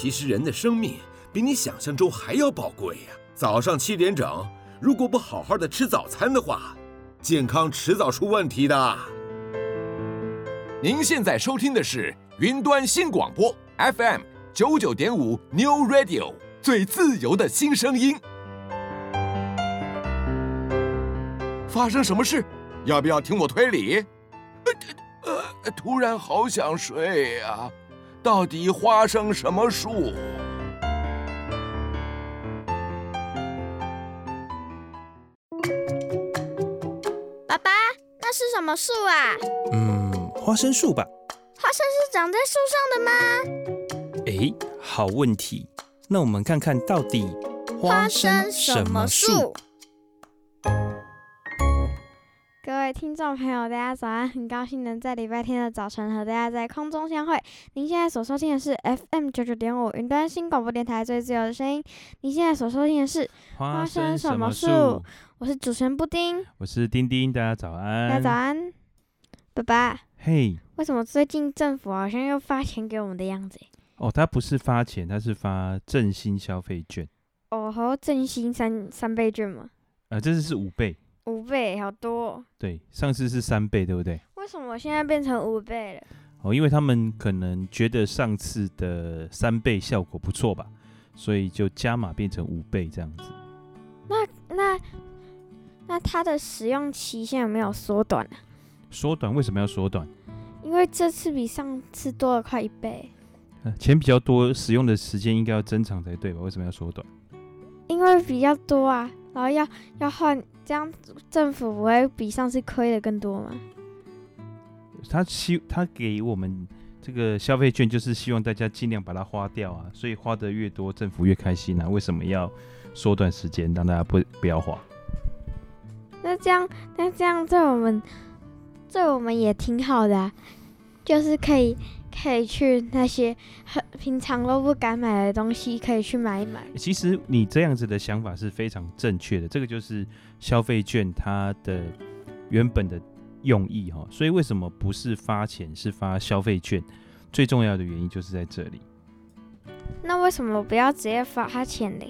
其实人的生命比你想象中还要宝贵呀。早上七点整，如果不好好的吃早餐的话，健康迟早出问题的。您现在收听的是云端新广播 FM 九九点五 New Radio，最自由的新声音。发生什么事？要不要听我推理？呃，呃，突然好想睡呀，到底花生什么树？爸爸，那是什么树啊？嗯，花生树吧。花生是长在树上的吗？哎，好问题。那我们看看到底花生什么树？位听众朋友，大家早安！很高兴能在礼拜天的早晨和大家在空中相会。您现在所收听的是 FM 九九点五云端新广播电台最自由的声音。您现在所收听的是花生什么树？我是主持人布丁，我是丁丁，大家早安！大家早安，爸爸。嘿，为什么最近政府好像又发钱给我们的样子？哦，他不是发钱，他是发振兴消费券。哦，好，振兴三三倍券吗？呃，这次是五倍。五倍，好多。对，上次是三倍，对不对？为什么现在变成五倍了？哦，因为他们可能觉得上次的三倍效果不错吧，所以就加码变成五倍这样子。那那那它的使用期限有没有缩短呢？缩短？为什么要缩短？因为这次比上次多了快一倍。呃，钱比较多，使用的时间应该要增长才对吧？为什么要缩短？因为比较多啊，然后要要换，这样政府不会比上次亏的更多吗？他希他给我们这个消费券，就是希望大家尽量把它花掉啊，所以花的越多，政府越开心啊。为什么要缩短时间，让大家不不要花？那这样，那这样对我们对我们也挺好的啊，就是可以。可以去那些很平常都不敢买的东西，可以去买一买。其实你这样子的想法是非常正确的，这个就是消费券它的原本的用意哈。所以为什么不是发钱，是发消费券？最重要的原因就是在这里。那为什么不要直接发他钱呢？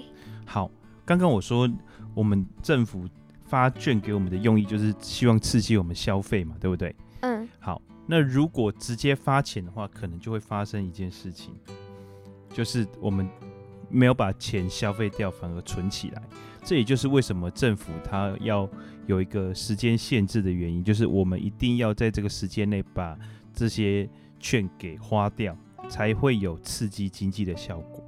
好，刚刚我说我们政府发券给我们的用意就是希望刺激我们消费嘛，对不对？嗯。好。那如果直接发钱的话，可能就会发生一件事情，就是我们没有把钱消费掉，反而存起来。这也就是为什么政府它要有一个时间限制的原因，就是我们一定要在这个时间内把这些券给花掉，才会有刺激经济的效果。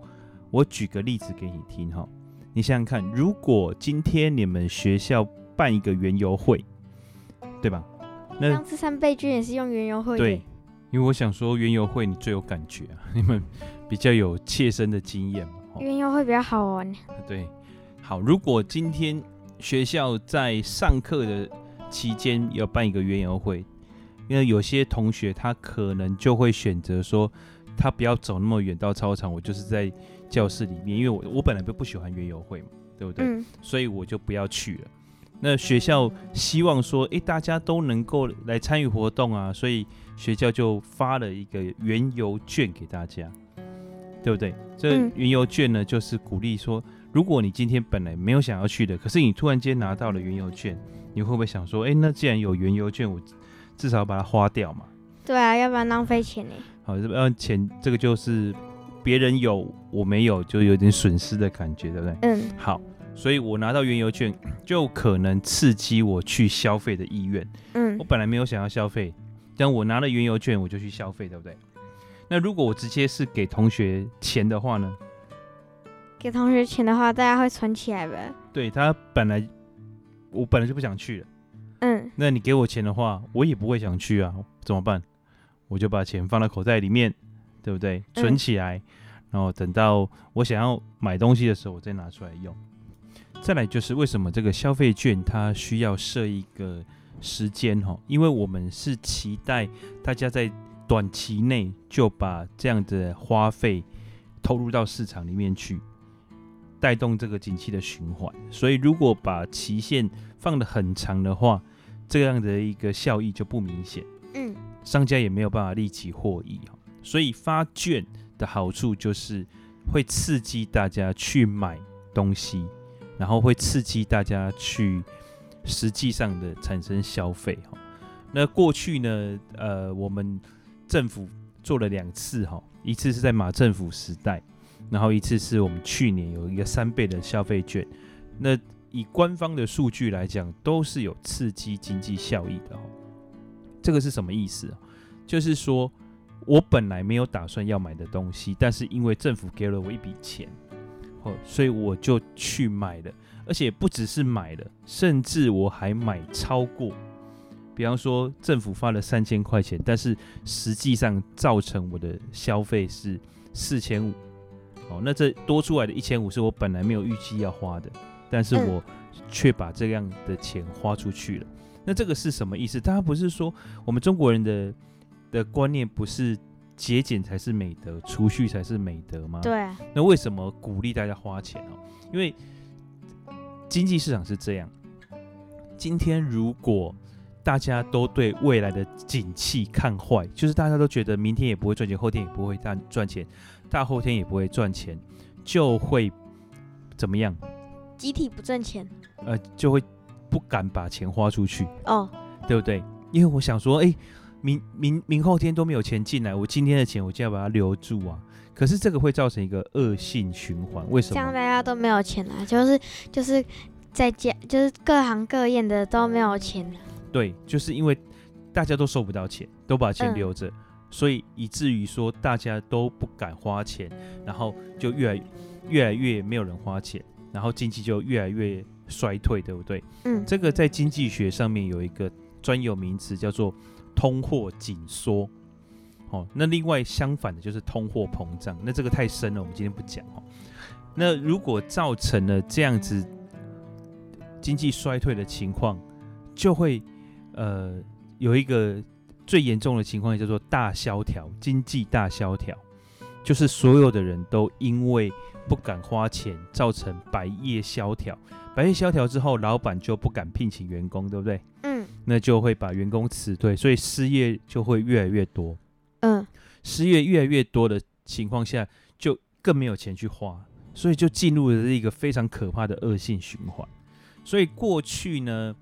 我举个例子给你听哈，你想想看，如果今天你们学校办一个园游会，对吧？那上次三倍券也是用园游会。对，因为我想说园游会你最有感觉啊，你们比较有切身的经验嘛。园游会比较好玩。对，好，如果今天学校在上课的期间要办一个园游会，因为有些同学他可能就会选择说，他不要走那么远到操场，我就是在教室里面，因为我我本来就不喜欢园游会嘛，对不对？嗯。所以我就不要去了。那学校希望说，诶，大家都能够来参与活动啊，所以学校就发了一个原油券给大家，对不对？这原油券呢，就是鼓励说，如果你今天本来没有想要去的，可是你突然间拿到了原油券，你会不会想说，诶，那既然有原油券，我至少把它花掉嘛？对啊，要不然浪费钱呢。好，要不然钱这个就是别人有我没有，就有点损失的感觉，对不对？嗯，好。所以我拿到原油券，就可能刺激我去消费的意愿。嗯，我本来没有想要消费，但我拿了原油券，我就去消费，对不对？那如果我直接是给同学钱的话呢？给同学钱的话，大家会存起来呗。对，他本来我本来就不想去了。嗯，那你给我钱的话，我也不会想去啊，怎么办？我就把钱放到口袋里面，对不对？存起来，嗯，然后等到我想要买东西的时候，我再拿出来用。再来就是为什么这个消费券它需要设一个时间哈？因为我们是期待大家在短期内就把这样的花费投入到市场里面去，带动这个景气的循环。所以如果把期限放得很长的话，这样的一个效益就不明显。嗯，商家也没有办法立即获益哈。所以发券的好处就是会刺激大家去买东西，然后会刺激大家去实际上的产生消费哈。那过去呢，呃，我们政府做了两次哈，一次是在马政府时代，然后一次是我们去年有一个三倍的消费券。那以官方的数据来讲，都是有刺激经济效益的哈。这个是什么意思？就是说。我本来没有打算要买的东西，但是因为政府给了我一笔钱，哦，所以我就去买了，而且不只是买了，甚至我还买超过。比方说，政府发了三千块钱，但是实际上造成我的消费是四千五，哦，那这多出来的一千五是我本来没有预计要花的，但是我却把这样的钱花出去了。那这个是什么意思？大家不是说我们中国人的？的观念不是节俭才是美德，储蓄才是美德吗？对啊。那为什么鼓励大家花钱哦？因为经济市场是这样。今天如果大家都对未来的景气看坏，就是大家都觉得明天也不会赚钱，后天也不会赚赚钱，大后天也不会赚钱，就会怎么样？集体不赚钱。呃，就会不敢把钱花出去。哦，对不对？因为我想说，哎。明明明后天都没有钱进来，我今天的钱我就要把它留住啊！可是这个会造成一个恶性循环，为什么？这样大家都没有钱啊，就是就是在家，就是各行各业的都没有钱。对，就是因为大家都收不到钱，都把钱留着，嗯、所以以至于说大家都不敢花钱，然后就越来越来越没有人花钱，然后经济就越来越衰退，对不对？嗯，这个在经济学上面有一个专有名词叫做。通货紧缩，哦，那另外相反的就是通货膨胀，那这个太深了，我们今天不讲哦。那如果造成了这样子经济衰退的情况，就会呃有一个最严重的情况叫做大萧条，经济大萧条，就是所有的人都因为不敢花钱，造成白夜萧条。白夜萧条之后，老板就不敢聘请员工，对不对？那就会把员工辞退，所以失业就会越来越多。嗯，失业越来越多的情况下，就更没有钱去花，所以就进入了一个非常可怕的恶性循环。所以过去呢，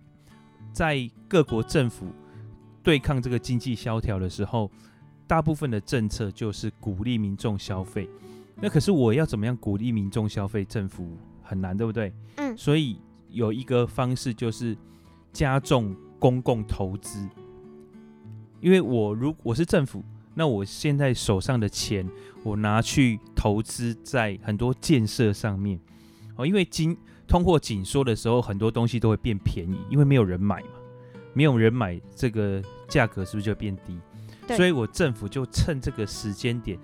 在各国政府对抗这个经济萧条的时候，大部分的政策就是鼓励民众消费。那可是我要怎么样鼓励民众消费？政府很难，对不对？嗯，所以有一个方式就是加重公共投资。因为我如我是政府，那我现在手上的钱，我拿去投资在很多建设上面。哦，因为经通货紧缩的时候，很多东西都会变便宜，因为没有人买嘛，没有人买，这个价格是不是就变低？对。所以我政府就趁这个时间点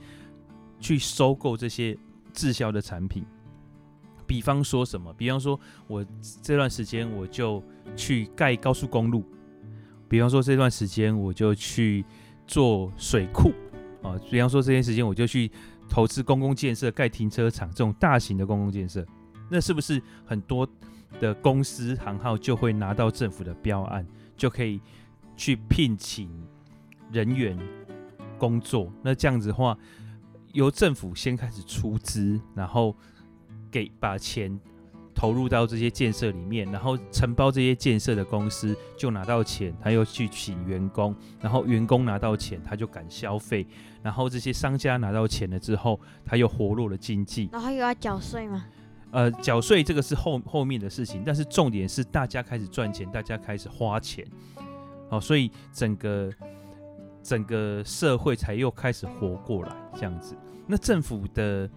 去收购这些滞销的产品。比方说什么？比方说，我这段时间我就去盖高速公路；比方说这段时间我就去做水库啊；比方说这段时间我就去投资公共建设，盖停车场这种大型的公共建设。那是不是很多的公司行号就会拿到政府的标案，就可以去聘请人员工作？那这样子的话，由政府先开始出资，然后。给把钱投入到这些建设里面，然后承包这些建设的公司就拿到钱，他又去请员工，然后员工拿到钱，他就敢消费，然后这些商家拿到钱了之后，他又活络了经济，然后又要缴税吗？呃，缴税这个是后后面的事情，但是重点是大家开始赚钱，大家开始花钱，哦，所以整个整个社会才又开始活过来这样子。那政府的。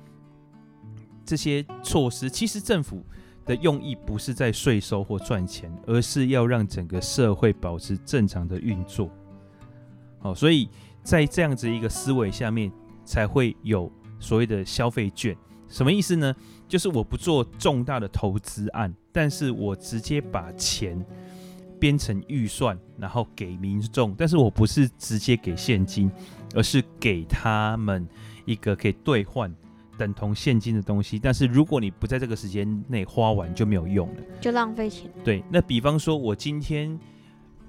这些措施其实政府的用意不是在税收或赚钱，而是要让整个社会保持正常的运作。好，所以在这样子一个思维下面，才会有所谓的消费券。什么意思呢？就是我不做重大的投资案，但是我直接把钱编成预算，然后给民众。但是我不是直接给现金，而是给他们一个可以兑换。等同现金的东西，但是如果你不在这个时间内花完，就没有用了，就浪费钱。对，那比方说，我今天，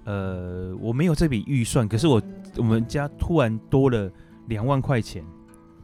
呃，我没有这笔预算，可是我我们家突然多了两万块钱，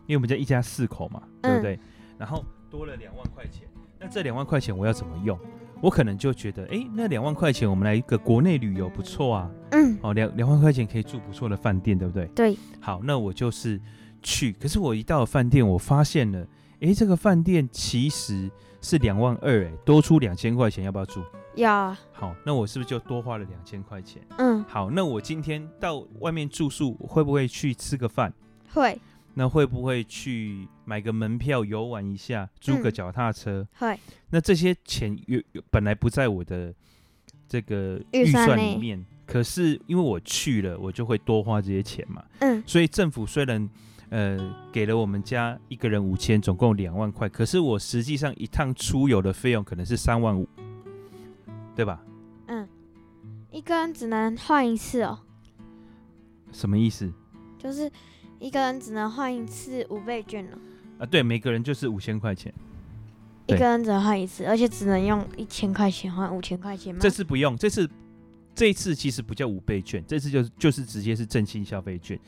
因为我们家一家四口嘛，对不对？嗯、然后多了两万块钱，那这两万块钱我要怎么用？我可能就觉得，哎，那两万块钱我们来一个国内旅游不错啊，嗯，哦，两两万块钱可以住不错的饭店，对不对？对，好，那我就是去，可是我一到饭店，我发现了，哎，这个饭店其实是两万二，哎，多出两千块钱，要不要住？要。好，那我是不是就多花了两千块钱？嗯，好，那我今天到外面住宿，会不会去吃个饭？会。那会不会去买个门票游玩一下，租个脚踏车？嗯、会。那这些钱有本来不在我的这个预算里面，可是因为我去了，我就会多花这些钱嘛。嗯。所以政府虽然呃给了我们家一个人五千，总共两万块，可是我实际上一趟出游的费用可能是三万五，对吧？嗯。一个人只能换一次哦。什么意思？就是。一个人只能换一次五倍券了啊！对，每个人就是五千块钱，一个人只能换一次，而且只能用一千块钱换五千块钱吗？这次不用，这次这一次其实不叫五倍券，这次就是就是直接是振兴消费券。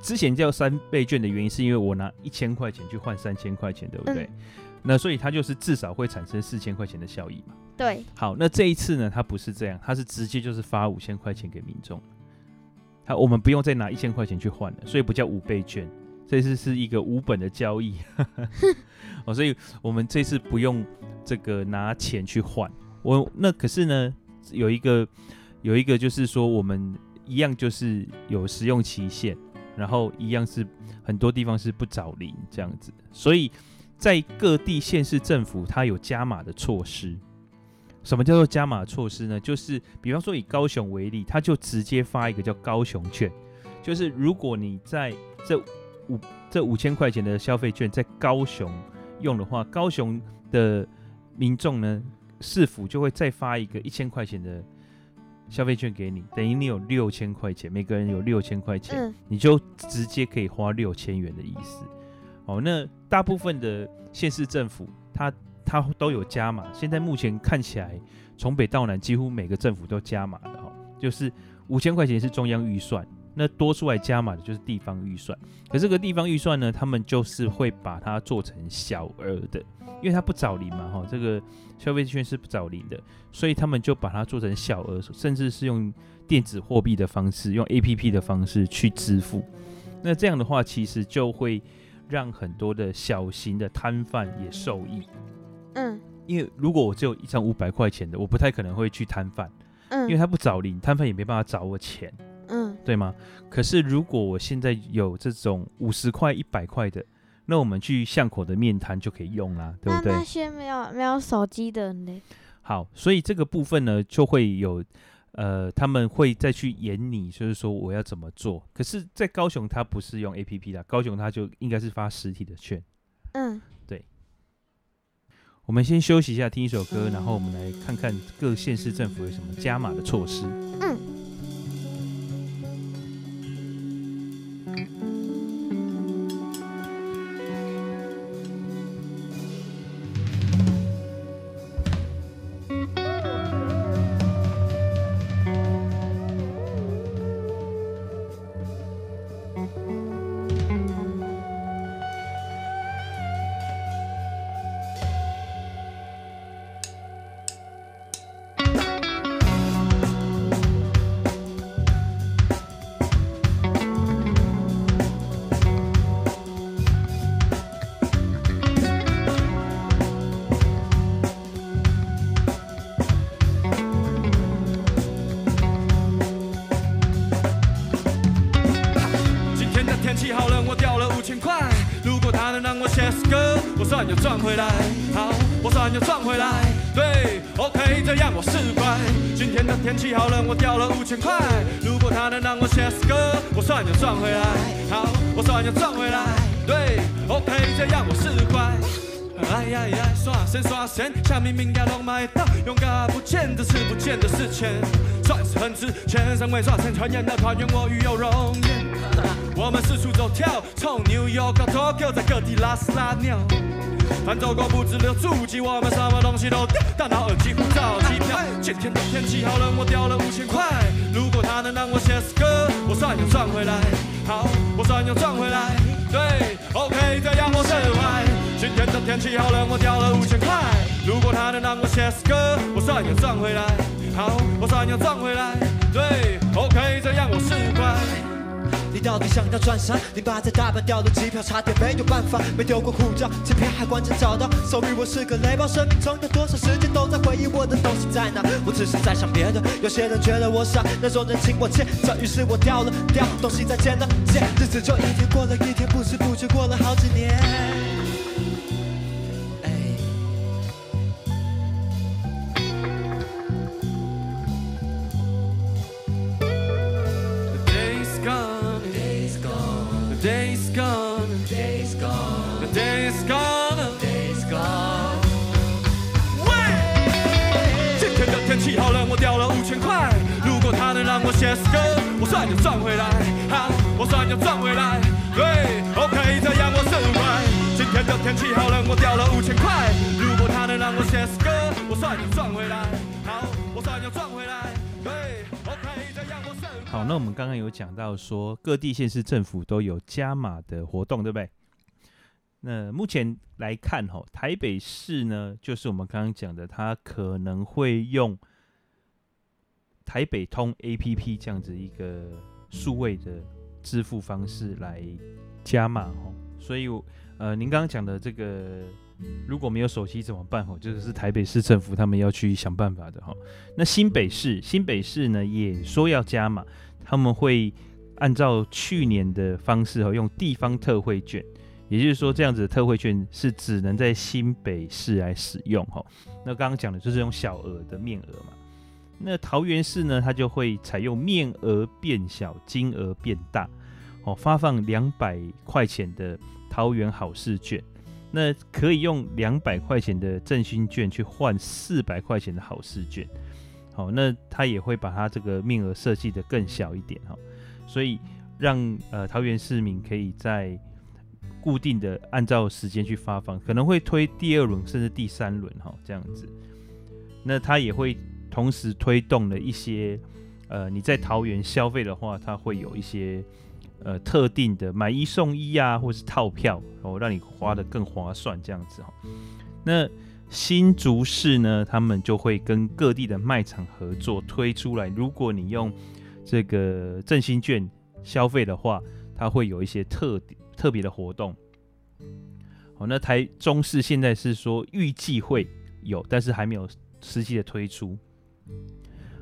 之前叫三倍券的原因是因为我拿一千块钱去换三千块钱，对不对？嗯、那所以它就是至少会产生四千块钱的效益嘛。对。好，那这一次呢，它不是这样，它是直接就是发五千块钱给民众。好，我们不用再拿一千块钱去换了，所以不叫五倍券，这次是一个无本的交易。哦，所以我们这次不用这个拿钱去换。我那可是呢，有一个有一个就是说，我们一样就是有使用期限，然后一样是很多地方是不找零这样子，所以在各地县市政府它有加码的措施。什么叫做加码措施呢？就是比方说以高雄为例，他就直接发一个叫高雄券，就是如果你在这五这五千块钱的消费券在高雄用的话，高雄的民众呢，市府就会再发一个一千块钱的消费券给你，等于你有六千块钱，每个人有六千块钱，嗯，你就直接可以花六千元的意思。哦，那大部分的县市政府，它它都有加码，现在目前看起来，从北到南几乎每个政府都加码的哈，就是五千块钱是中央预算，那多出来加码的就是地方预算。可这个地方预算呢，他们就是会把它做成小额的，因为它不找零嘛哈，这个消费券是不找零的，所以他们就把它做成小额，甚至是用电子货币的方式，用 APP 的方式去支付。那这样的话，其实就会让很多的小型的摊贩也受益。嗯，因为如果我只有一张五百块钱的，我不太可能会去摊贩，嗯，因为他不找零，摊贩也没办法找我钱，嗯，对吗？可是如果我现在有这种五十块、一百块的，那我们去巷口的面摊就可以用啦，对不对？那那些没有没有手机的呢？好，所以这个部分呢，就会有，呃，他们会再去演你，就是说我要怎么做。可是，在高雄，它不是用 APP 的，高雄它就应该是发实体的券，嗯。对我们先休息一下，听一首歌，然后我们来看看各县市政府有什么加码的措施。嗯。又赚回来，好，我算又赚回来，对，OK，这样我释怀。今天的天气好冷，我掉了五千块。如果他能让我写诗歌，我算又赚回来，好，我算又赚回来，对，OK，这样我释怀。哎呀呀，耍神耍神，像明明要弄买到，勇敢不见得是不见的事情，算是很值钱，身为耍神传言的团圆，我与有荣焉。我们四处走跳，从纽约到 Tokyo，在各地拉屎拉尿。反走过不止留足迹，我们什么东西都掉，大脑、耳机、护照、机票。今天的天气好冷，我掉了五千块。如果他能让我写诗歌，我算又赚回来。好，我算又赚回来。对，OK，这样我释怀。今天天气好冷，我掉了五千块。如果他能让我写诗歌，我算要赚回来。好，我算要赚回来。对，OK，这样我是乖。你到底想要转啥？零八在大阪掉的机票，差点没有办法，没丢过护照，欺骗海关真找到。属于我是个雷包，生命中有多少时间都在回忆我的东西在哪？我只是在想别的。有些人觉得我傻，那种人请我欠，这于是我掉了掉东西再见了见，日子就一天过了一天，不知不觉过了好几年。写诗歌，我算又赚回来，好，我算又赚回来，对，OK，这样我是乖。今天的天气好冷，我掉了五千块。如果他能让我写诗歌，我算又赚回来，好，我算又赚回来，对，OK，这样我。好，那我们刚刚有讲到说，各地县市政府都有加码的活动，对不对？那目前来看，吼，台北市呢，就是我们刚刚讲的，它可能会用。台北通 APP 这样子一个数位的支付方式来加码哦，所以呃，您刚刚讲的这个如果没有手机怎么办？哦，这个是台北市政府他们要去想办法的哈。那新北市，新北市呢也说要加码，他们会按照去年的方式哦，用地方特惠券，也就是说这样子的特惠券是只能在新北市来使用哈。那刚刚讲的就是用小额的面额嘛。那桃园市呢，它就会采用面额变小，金额变大，哦，发放两百块钱的桃园好市券，那可以用两百块钱的振兴券去换四百块钱的好市券，好，那它也会把它这个面额设计得更小一点哈，所以让呃桃园市民可以在固定的按照时间去发放，可能会推第二轮甚至第三轮哈这样子，那它也会。同时推动了一些，呃，你在桃园消费的话，它会有一些呃特定的买一送一啊，或是套票哦，让你花得更划算这样子哈。那新竹市呢，他们就会跟各地的卖场合作推出来，如果你用这个振兴券消费的话，它会有一些特特别的活动。好，那台中市现在是说预计会有，但是还没有实际的推出。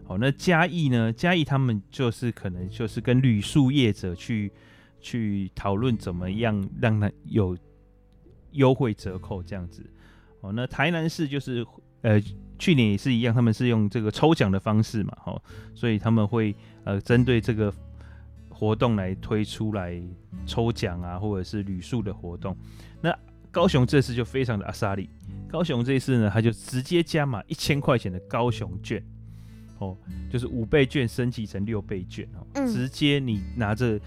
好，那嘉义呢？嘉义他们就是可能就是跟旅宿业者去去讨论怎么样让他有优惠折扣这样子。哦，那台南市就是呃去年也是一样，他们是用这个抽奖的方式嘛，哦，所以他们会呃针对这个活动来推出来抽奖啊，或者是旅宿的活动。那高雄这次就非常的阿莎利，高雄这次呢，他就直接加码一千块钱的高雄券。哦，就是五倍券升级成六倍券哦，嗯、直接你拿着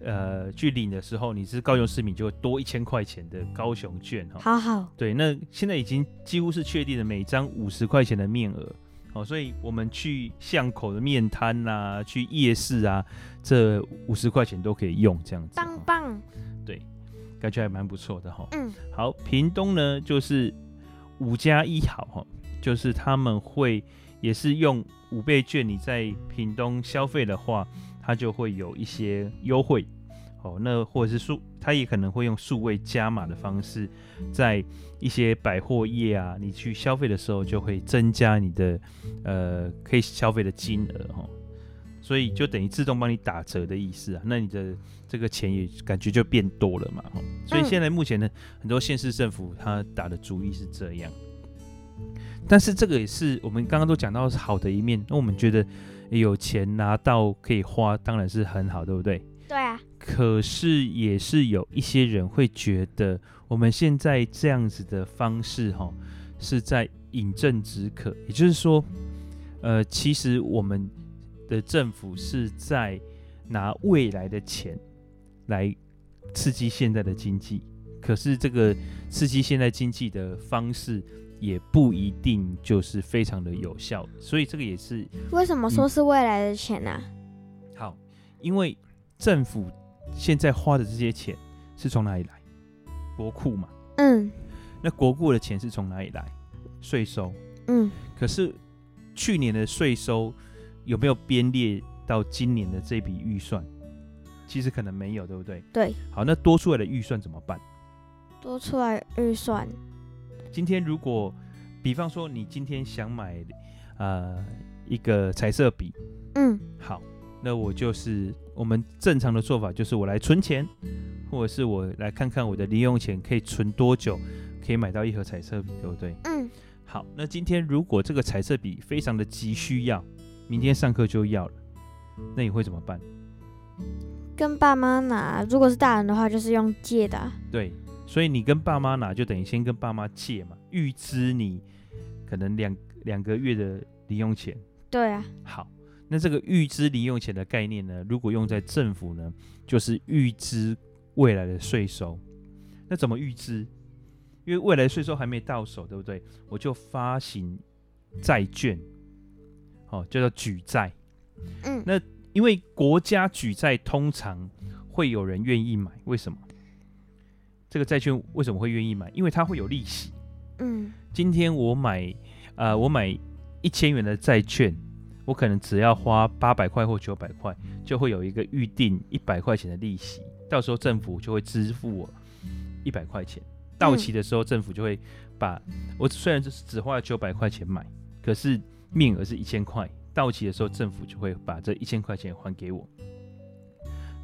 呃去领的时候，你是高雄市民就会多一千块钱的高雄券哈。好好，对，那现在已经几乎是确定了每张五十块钱的面额。哦，所以我们去巷口的面摊呐，去夜市啊，这五十块钱都可以用这样子。棒棒，对，感觉还蛮不错的哈。嗯，好，屏东呢就是五加一好哈，就是他们会。也是用五倍券，你在屏东消费的话，它就会有一些优惠。哦，那或者是数，它也可能会用数位加码的方式，在一些百货业啊，你去消费的时候就会增加你的呃可以消费的金额哈。所以就等于自动帮你打折的意思啊。那你的这个钱也感觉就变多了嘛。所以现在目前呢，很多县市政府他打的主意是这样。但是这个也是我们刚刚都讲到是好的一面，那我们觉得有钱拿到可以花，当然是很好，对不对？对啊。可是也是有一些人会觉得，我们现在这样子的方式，哈，是在饮鸩止渴。也就是说，呃，其实我们的政府是在拿未来的钱来刺激现在的经济，可是这个刺激现在经济的方式。也不一定就是非常的有效，所以这个也是为什么说是未来的钱呢？啊嗯？好，因为政府现在花的这些钱是从哪里来？国库嘛。嗯。那国库的钱是从哪里来？税收。嗯，可是去年的税收有没有编列到今年的这笔预算？其实可能没有，对不对？对。好，那多出来的预算怎么办？多出来预算。今天如果，比方说你今天想买呃一个彩色笔，嗯，好，那我就是我们正常的做法就是我来存钱，或者是我来看看我的零用钱可以存多久，可以买到一盒彩色笔，对不对？嗯。好，那今天如果这个彩色笔非常的急需要，明天上课就要了，那你会怎么办？跟爸妈拿，如果是大人的话，就是用借的啊。对，所以你跟爸妈拿，就等于先跟爸妈借嘛，预支你可能两两个月的零用钱。对啊。好，那这个预支零用钱的概念呢，如果用在政府呢，就是预支未来的税收。那怎么预支？因为未来税收还没到手，对不对？我就发行债券，哦，叫做举债。嗯。那因为国家举债通常会有人愿意买，为什么？这个债券为什么会愿意买？因为它会有利息。嗯，今天我买，呃，我买一千元的债券，我可能只要花八百块或九百块，就会有一个预定一百块钱的利息，到时候政府就会支付我一百块钱。到期的时候，政府就会把我虽然就是只花了九百块钱买，可是面额是一千块。到期的时候，政府就会把这一千块钱还给我。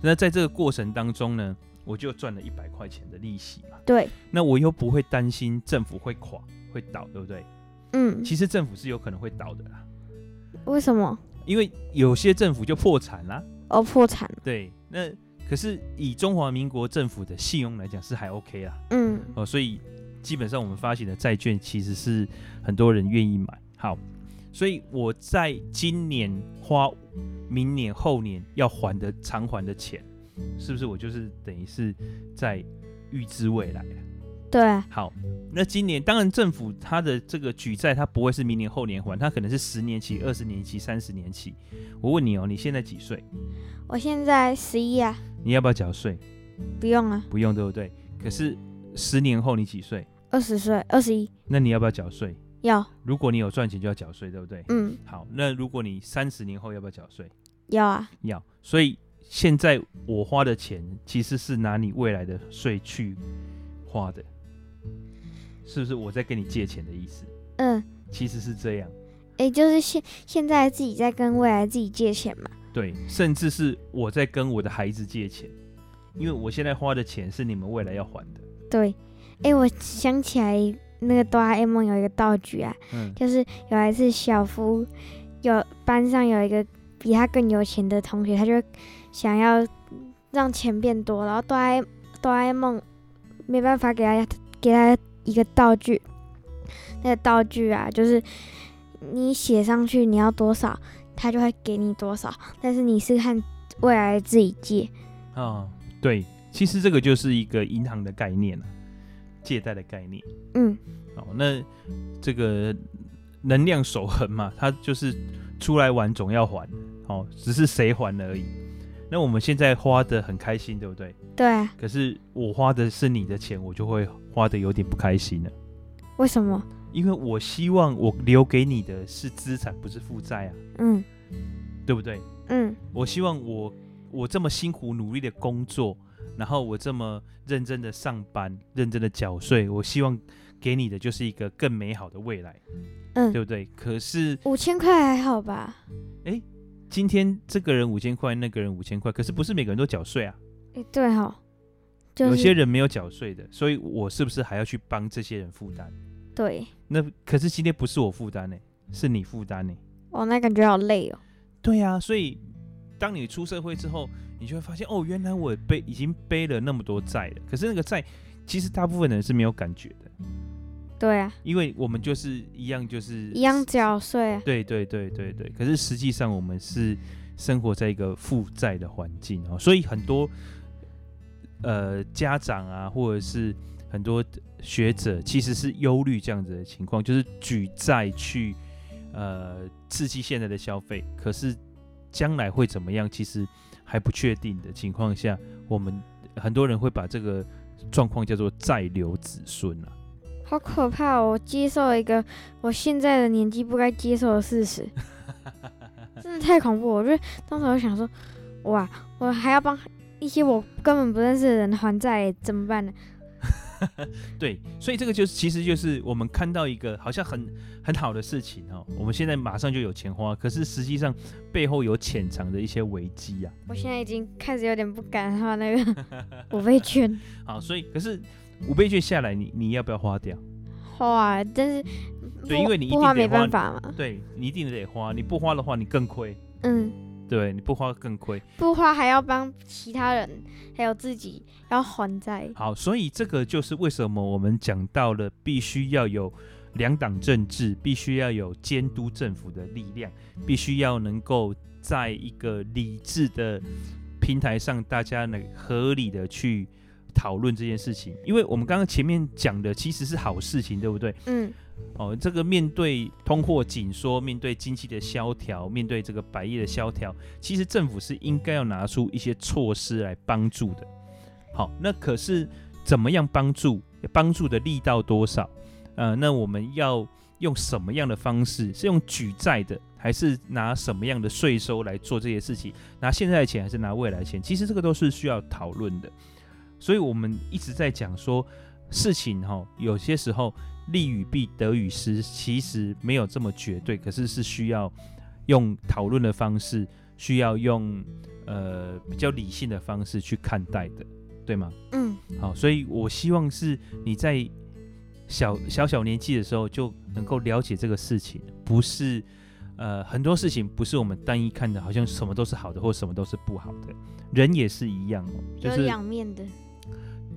那在这个过程当中呢，我就赚了一百块钱的利息嘛。对。那我又不会担心政府会垮、会倒，对不对？嗯。其实政府是有可能会倒的啦。为什么？因为有些政府就破产啦。哦，破产。对。那可是以中华民国政府的信用来讲是还 OK 啦。嗯。哦，所以基本上我们发行的债券其实是很多人愿意买。好。所以我在今年花明年后年要还的偿还的钱，是不是我就是等于是在预知未来了？对啊。好，那今年当然政府它的这个举债，它不会是明年后年还，它可能是十年期、二十年期、三十年期。我问你哦，你现在几岁？我现在十一啊。你要不要缴税？不用啊。不用，对不对？可是十年后你几岁？二十岁，二十一。那你要不要缴税？要，如果你有赚钱就要缴税，对不对？嗯。好，那如果你三十年后要不要缴税？要啊。要。所以现在我花的钱其实是拿你未来的税去花的，是不是？我在跟你借钱的意思。嗯。其实是这样。哎、欸，就是现现在自己在跟未来自己借钱嘛。对，甚至是我在跟我的孩子借钱，因为我现在花的钱是你们未来要还的。对。哎、欸，我想起来。那个哆啦 A 梦有一个道具啊，嗯，就是有一次小夫有班上有一个比他更有钱的同学，他就想要让钱变多，然后哆哆啦 A 梦没办法给他给他一个道具，那个道具啊，就是你写上去你要多少，他就会给你多少，但是你是看未来自己借。哦，对，其实这个就是一个银行的概念了。借贷的概念，嗯，哦，那这个能量守恒嘛，它就是出来玩总要还，哦，只是谁还而已。那我们现在花的很开心，对不对？对啊。可是我花的是你的钱，我就会花的有点不开心了。为什么？因为我希望我留给你的是资产，不是负债啊。嗯，对不对？嗯，我希望我我这么辛苦努力的工作。然后我这么认真的上班，认真的缴税，我希望给你的就是一个更美好的未来，嗯，对不对？可是五千块还好吧？哎，今天这个人五千块，那个人五千块，可是不是每个人都缴税啊？哎，对哦，就是，有些人没有缴税的，所以我是不是还要去帮这些人负担？对，那可是今天不是我负担呢，是你负担呢。哦，那感觉好累哦。对呀，啊，所以当你出社会之后。你就会发现哦，原来我背已经背了那么多债了。可是那个债，其实大部分人是没有感觉的。对啊，因为我们就是一样，就是一样缴税啊。对对对对对。可是实际上我们是生活在一个负债的环境哦，所以很多呃家长啊，或者是很多学者，其实是忧虑这样子的情况，就是举债去呃刺激现在的消费，可是将来会怎么样？其实。还不确定的情况下，我们很多人会把这个状况叫做再留子孙啊。好可怕哦！我接受一个我现在的年纪不该接受的事实，真的太恐怖。我就当时我想说，哇，我还要帮一些我根本不认识的人还债，怎么办呢？对，所以这个就是，其实就是我们看到一个好像很很好的事情哦，我们现在马上就有钱花，可是实际上背后有潜藏的一些危机啊。我现在已经开始有点不敢花那个五倍券。好，所以可是五倍券下来你，你你要不要花掉？花，但是对，因为你一定不花没办法嘛。对，你一定得花，你不花的话你更亏。嗯。对，你不花更亏，不花还要帮其他人，还有自己要还债。好，所以这个就是为什么我们讲到了必须要有两党政治，必须要有监督政府的力量，必须要能够在一个理智的平台上，大家能合理的去讨论这件事情。因为我们刚刚前面讲的其实是好事情，对不对？嗯。哦，这个面对通货紧缩，面对经济的萧条，面对这个百业的萧条，其实政府是应该要拿出一些措施来帮助的。好，那可是怎么样帮助？帮助的力道多少？呃，那我们要用什么样的方式？是用举债的，还是拿什么样的税收来做这些事情？拿现在的钱，还是拿未来的钱？其实这个都是需要讨论的。所以我们一直在讲说，事情哈，有些时候。利与弊，得与失，其实没有这么绝对，可是是需要用讨论的方式，需要用呃比较理性的方式去看待的，对吗？嗯，好，所以我希望是你在小小小年纪的时候就能够了解这个事情，不是呃很多事情不是我们单一看的，好像什么都是好的，或什么都是不好的，人也是一样，就是有两面的。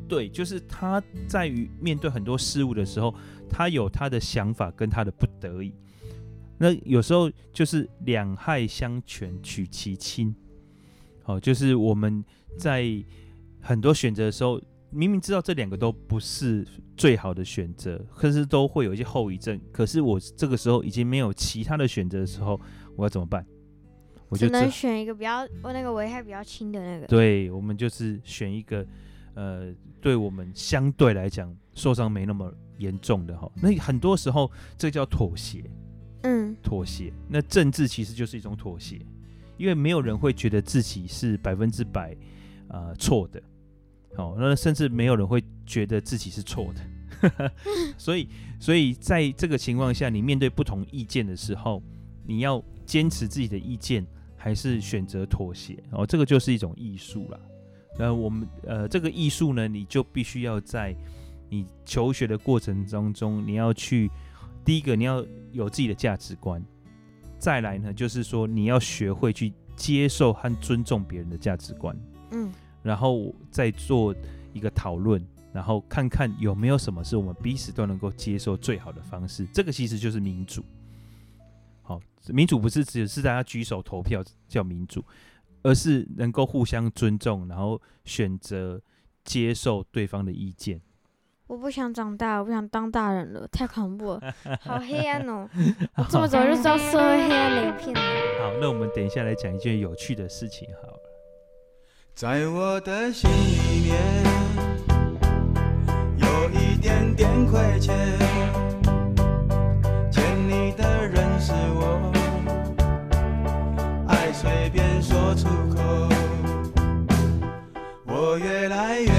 对，就是他在于面对很多事物的时候，他有他的想法跟他的不得已。那有时候就是两害相权取其轻。好，就是我们在很多选择的时候，明明知道这两个都不是最好的选择，可是都会有一些后遗症。可是我这个时候已经没有其他的选择的时候，我要怎么办？我就只能选一个比较，我那个危害比较轻的那个。对，我们就是选一个。呃，对我们相对来讲受伤没那么严重的哈，那很多时候这叫妥协，嗯，妥协。那政治其实就是一种妥协，因为没有人会觉得自己是百分之百呃错的，好，那甚至没有人会觉得自己是错的，所以，所以在这个情况下，你面对不同意见的时候，你要坚持自己的意见，还是选择妥协？哦，这个就是一种艺术了。呃，我们呃，这个艺术呢，你就必须要在你求学的过程当中，你要去第一个，你要有自己的价值观；再来呢，就是说你要学会去接受和尊重别人的价值观。嗯，然后再做一个讨论，然后看看有没有什么是我们彼此都能够接受最好的方式。这个其实就是民主。好，民主不是只是大家举手投票叫民主。而是能够互相尊重，然后选择接受对方的意见。我不想长大，我不想当大人了，太恐怖了，好黑暗哦！我这么早就知道社会黑暗的一片。好，那我们等一下来讲一件有趣的事情好了。在我的心里面，有一点点亏欠，欠出口，我越来越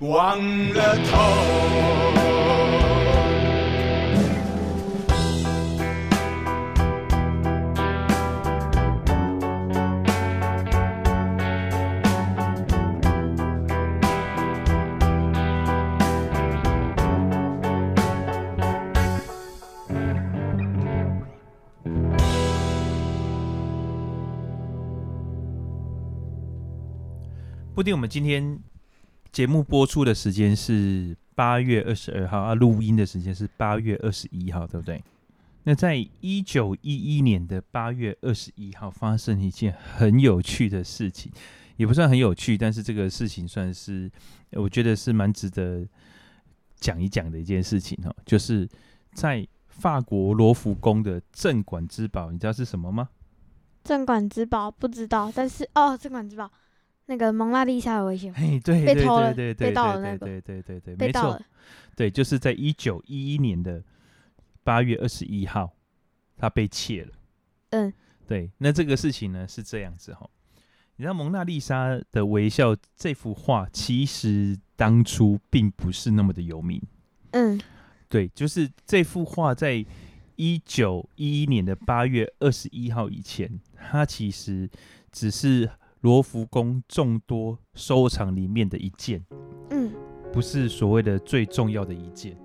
忘了痛不定我们今天节目播出的时间是八月二十二号啊，录音的时间是八月二十一号，对不对？那在一九一一年的八月二十一号，发生一件很有趣的事情，也不算很有趣，但是这个事情算是我觉得是蛮值得讲一讲的一件事情哦，就是在法国罗浮宫的镇馆之宝，你知道是什么吗？镇馆之宝不知道，但是哦，镇馆之宝。那个蒙娜丽莎的微笑，哎，对，被偷了，对对对，被盗了那个，对对对对，没错，对，就是在一九一一年的八月二十一号，他被窃了。嗯，对，那这个事情呢是这样子哈，你知道蒙娜丽莎的微笑这幅画其实当初并不是那么的有名。嗯，对，就是这幅画在一九一一年的八月二十一号以前，它其实只是。罗浮宫众多收藏里面的一件，嗯，不是所谓的最重要的一件，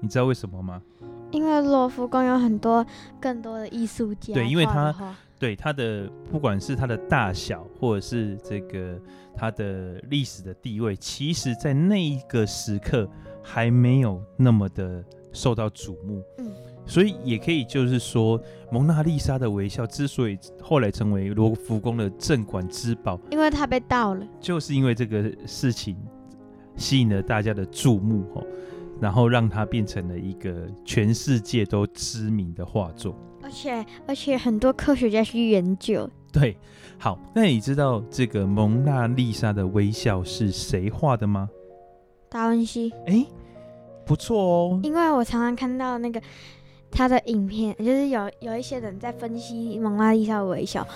你知道为什么吗？因为罗浮宫有很多更多的艺术家，对，因为它对它的不管是它的大小，或者是这个它的历史的地位，其实在那一个时刻还没有那么的受到瞩目，嗯。所以也可以就是说，蒙娜丽莎的微笑之所以后来成为罗浮宫的镇馆之宝，因为它被盗了，就是因为这个事情吸引了大家的注目哦，然后让它变成了一个全世界都知名的画作，而且而且很多科学家去研究。对，好，那你知道这个蒙娜丽莎的微笑是谁画的吗？达文西。哎，不错哦，因为我常常看到那个。他的影片就是有有一些人在分析蒙娜丽莎的微笑，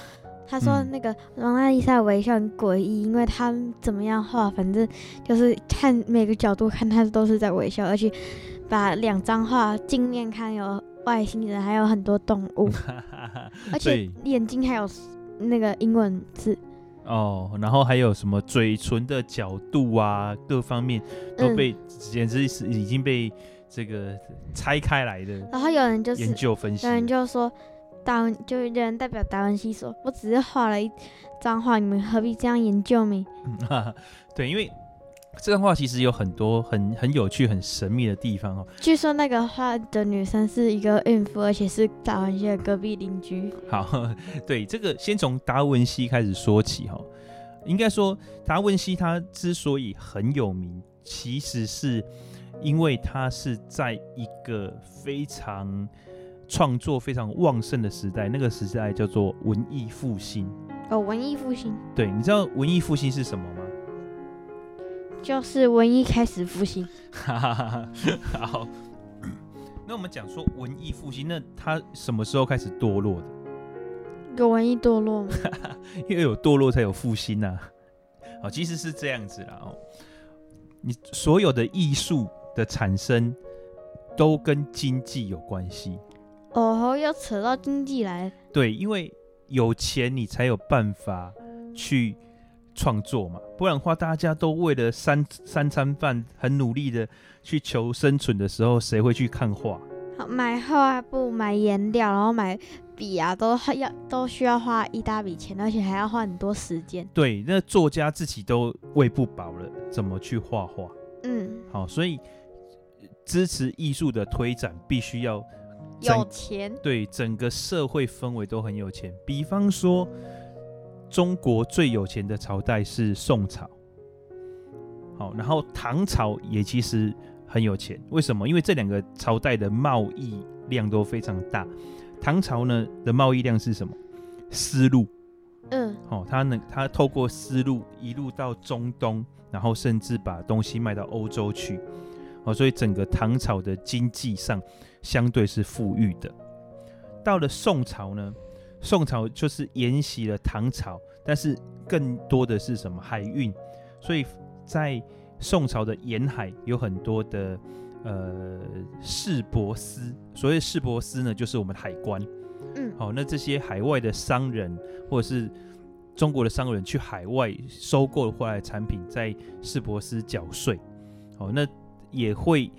他说那个蒙娜丽莎的微笑很诡异，因为他怎么样画，反正就是看每个角度看，他都是在微笑，而且把两张画镜面看有外星人，还有很多动物，而且眼睛还有那个英文字。哦，然后还有什么嘴唇的角度啊，各方面都被、嗯、简直是已经被。这个拆开来的，然后有人就是研究分析，有人就说达文，就有人代表达文西说：“我只是画了一张画，你们何必这样研究呢？” 对，因为这张画其实有很多很很有趣、很神秘的地方哦。据说那个画的女生是一个孕妇，而且是达文西的隔壁邻居。好，对，这个先从达文西开始说起哈。应该说，达文西他之所以很有名，其实是。因为他是在一个非常创作非常旺盛的时代，那个时代叫做文艺复兴。哦，文艺复兴。对，你知道文艺复兴是什么吗？就是文艺开始复兴。哈哈哈。好，那我们讲说文艺复兴，那它什么时候开始堕落的？有文艺堕落吗？因为有堕落才有复兴呐。好，其实是这样子啦。哦，你所有的艺术的产生都跟经济有关系。哦，要扯到经济来。对，因为有钱你才有办法去创作嘛，不然的话，大家都为了三三餐饭很努力的去求生存的时候，谁会去看画？好，买画布、买颜料，然后买笔啊，都要都需要花一大笔钱，而且还要花很多时间。对，那作家自己都喂不饱了，怎么去画画？嗯，好，所以支持艺术的推展，必须要有钱。对，整个社会氛围都很有钱。比方说，中国最有钱的朝代是宋朝，好，然后唐朝也其实。很有钱，为什么？因为这两个朝代的贸易量都非常大。唐朝呢的贸易量是什么？丝路，嗯，哦，他能他透过丝路一路到中东，然后甚至把东西卖到欧洲去，哦，所以整个唐朝的经济上相对是富裕的。到了宋朝呢，宋朝就是沿袭了唐朝，但是更多的是什么？海运，所以在宋朝的沿海有很多的呃市舶司，所谓市舶司呢，就是我们的海关。嗯，好，那这些海外的商人或者是中国的商人去海外收购回来的产品，在市舶司缴税。好，那也会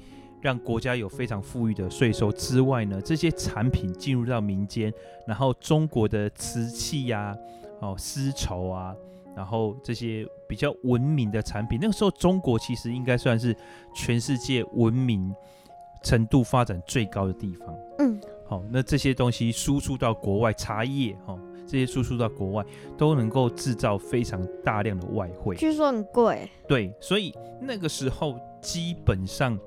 让国家有非常富裕的税收之外呢，这些产品进入到民间，然后中国的瓷器呀、啊，哦，丝绸啊。然后这些比较文明的产品，那个时候中国其实应该算是全世界文明程度发展最高的地方。嗯，好，那这些东西输出到国外，茶叶哈，这些输出到国外都能够制造非常大量的外汇。据说很贵。对，所以那个时候基本上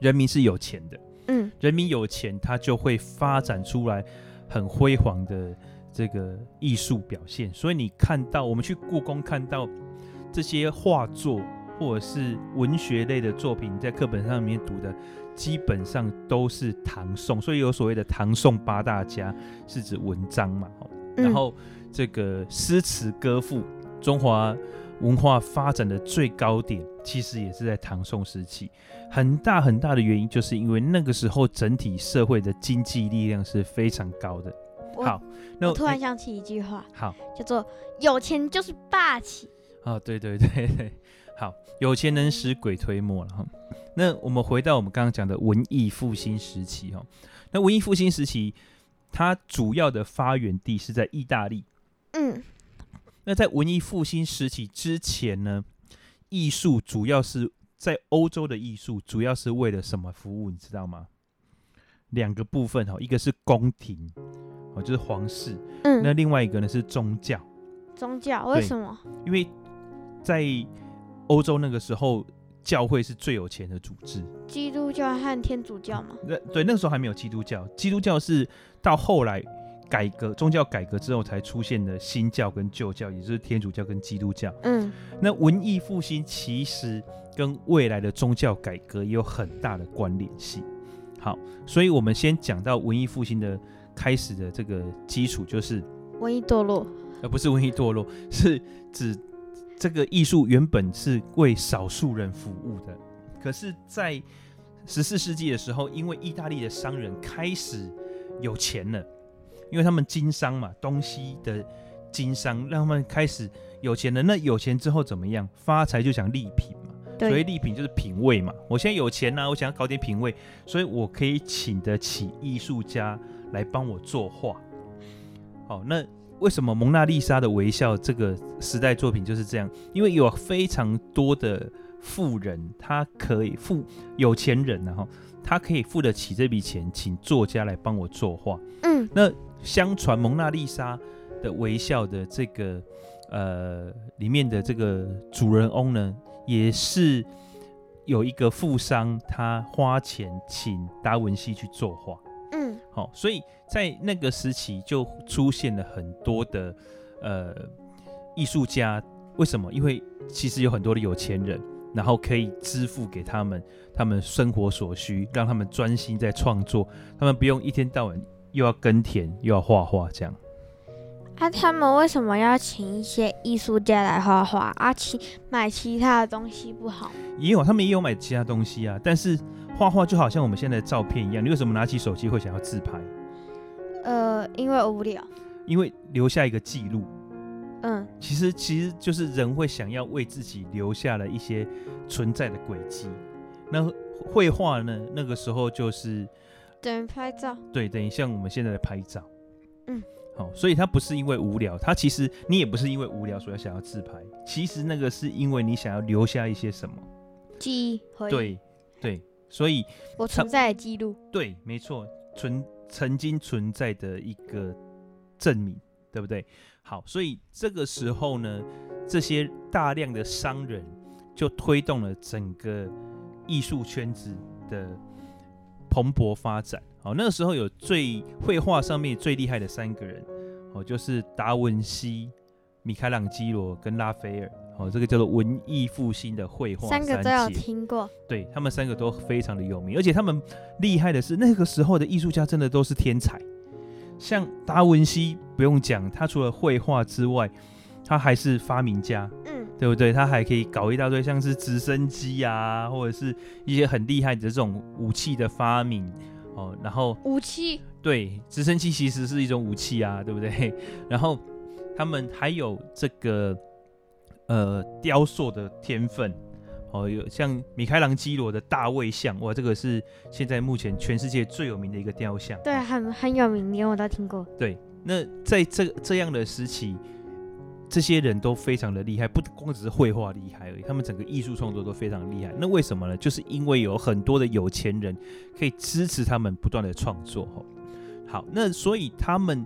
人民是有钱的。嗯，人民有钱，他就会发展出来很辉煌的。这个艺术表现，所以你看到我们去故宫看到这些画作或者是文学类的作品，在课本上面读的，基本上都是唐宋，所以有所谓的唐宋八大家，是指文章嘛。然后这个诗词歌赋，中华文化发展的最高点，其实也是在唐宋时期。很大很大的原因，就是因为那个时候整体社会的经济力量是非常高的。好，那我，突然想起一句话，欸、好，叫做“有钱就是霸气”。啊，对对对对，好，有钱能使鬼推磨了哈。那我们回到我们刚刚讲的文艺复兴时期哈，那文艺复兴时期，它主要的发源地是在意大利。嗯，那在文艺复兴时期之前呢，艺术主要是在欧洲的艺术，主要是为了什么服务？你知道吗？两个部分哈，一个是宫廷。哦，就是皇室。嗯，那另外一个呢是宗教。宗教为什么？因为在欧洲那个时候，教会是最有钱的组织。基督教和天主教吗？那对，那个时候还没有基督教。基督教是到后来改革宗教改革之后才出现的新教跟旧教，也就是天主教跟基督教。嗯，那文艺复兴其实跟未来的宗教改革也有很大的关联性。好，所以我们先讲到文艺复兴的。开始的这个基础就是文艺堕落，而不是文艺堕落，是指这个艺术原本是为少数人服务的。可是，在十四世纪的时候，因为意大利的商人开始有钱了，因为他们经商嘛，东西的经商让他们开始有钱了。那有钱之后怎么样？发财就想立品嘛，所以立品就是品味嘛。我现在有钱啊，我想要搞点品味，所以我可以请得起艺术家。来帮我作画，好，那为什么蒙娜丽莎的微笑这个时代作品就是这样？因为有非常多的富人，他可以付有钱人，然后他可以付得起这笔钱，请作家来帮我作画。嗯，那相传蒙娜丽莎的微笑的这个呃里面的这个主人翁呢，也是有一个富商，他花钱请达文西去作画。嗯，好，所以在那个时期就出现了很多的呃艺术家。为什么？因为其实有很多的有钱人，然后可以支付给他们他们生活所需，让他们专心在创作，他们不用一天到晚又要耕田又要画画这样。啊，他们为什么要请一些艺术家来画画？啊，其买其他的东西不好？也有，他们也有买其他东西啊。但是画画就好像我们现在的照片一样，你为什么拿起手机会想要自拍？呃，因为无聊。因为留下一个记录。嗯，其实其实就是人会想要为自己留下了一些存在的轨迹。那绘画呢？那个时候就是等于拍照。对，等于像我们现在的拍照。嗯。好，所以他不是因为无聊，他其实你也不是因为无聊所以想要自拍，其实那个是因为你想要留下一些什么记忆。对对，所以我存在的记录。对，没错，存曾经存在的一个证明，对不对？好，所以这个时候呢，这些大量的商人就推动了整个艺术圈子的蓬勃发展。好，那个时候有最绘画上面最厉害的三个人，哦，就是达文西、米开朗基罗跟拉斐尔。哦，这个叫做文艺复兴的绘画三,三个都有听过。对，他们三个都非常的有名，而且他们厉害的是，那个时候的艺术家真的都是天才。像达文西不用讲，他除了绘画之外，他还是发明家，嗯，对不对？他还可以搞一大堆像是直升机啊，或者是一些很厉害的这种武器的发明。哦，然后武器对，直升机其实是一种武器啊，对不对？然后他们还有这个呃雕塑的天分，哦，有像米开朗基罗的大卫像，哇，这个是现在目前全世界最有名的一个雕像，对，很很有名，连我都听过。对，那在这这样的时期。这些人都非常的厉害，不光只是绘画厉害而已，他们整个艺术创作都非常厉害。那为什么呢？就是因为有很多的有钱人可以支持他们不断的创作。好，那所以他们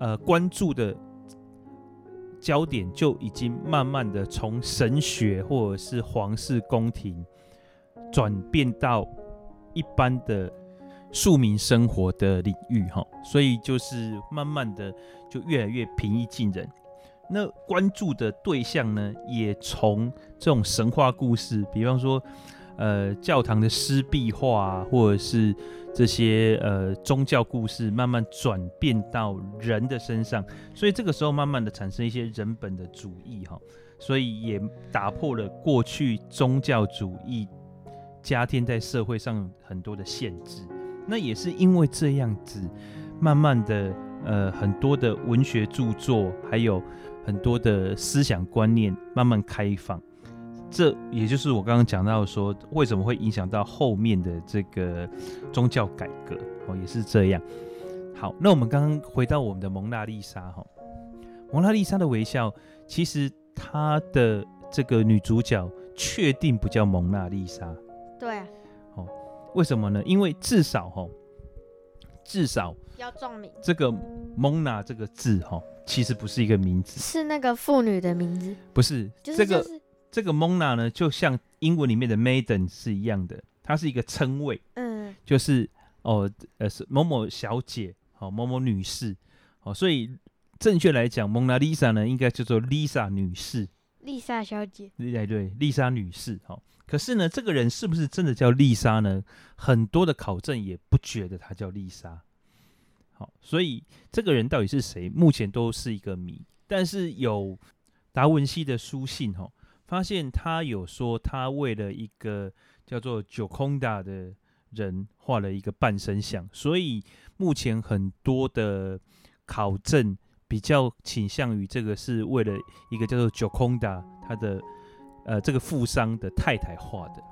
呃关注的焦点就已经慢慢的从神学或者是皇室宫廷转变到一般的庶民生活的领域。哈，所以就是慢慢的就越来越平易近人。那关注的对象呢，也从这种神话故事，比方说，呃，教堂的湿壁画啊，或者是这些呃宗教故事，慢慢转变到人的身上，所以这个时候慢慢的产生一些人本的主义哈，所以也打破了过去宗教主义加添在社会上很多的限制。那也是因为这样子，慢慢的呃很多的文学著作还有。很多的思想观念慢慢开放，这也就是我刚刚讲到说，为什么会影响到后面的这个宗教改革哦，也是这样。好，那我们刚刚回到我们的蒙娜丽莎哈，蒙娜丽莎的微笑，其实她的这个女主角确定不叫蒙娜丽莎，对啊，哦，为什么呢？因为至少哈，至少要证明这个蒙娜这个字哈。其实不是一个名字，是那个妇女的名字。不是，就是、这个、就是、这个 Mona 呢，就像英文里面的 Maiden 是一样的，它是一个称谓，嗯，就是哦，呃，是某某小姐，哦，某某女士，哦，所以正确来讲，蒙娜丽莎呢，应该叫做 Lisa 女士，丽莎小姐，对对，丽莎女士，哦，可是呢，这个人是不是真的叫丽莎呢？很多的考证也不觉得她叫丽莎。好，所以这个人到底是谁，目前都是一个谜。但是有达文西的书信，哈，发现他有说他为了一个叫做九空达的人画了一个半身像，所以目前很多的考证比较倾向于这个是为了一个叫做九空达他的呃这个富商的太太画的。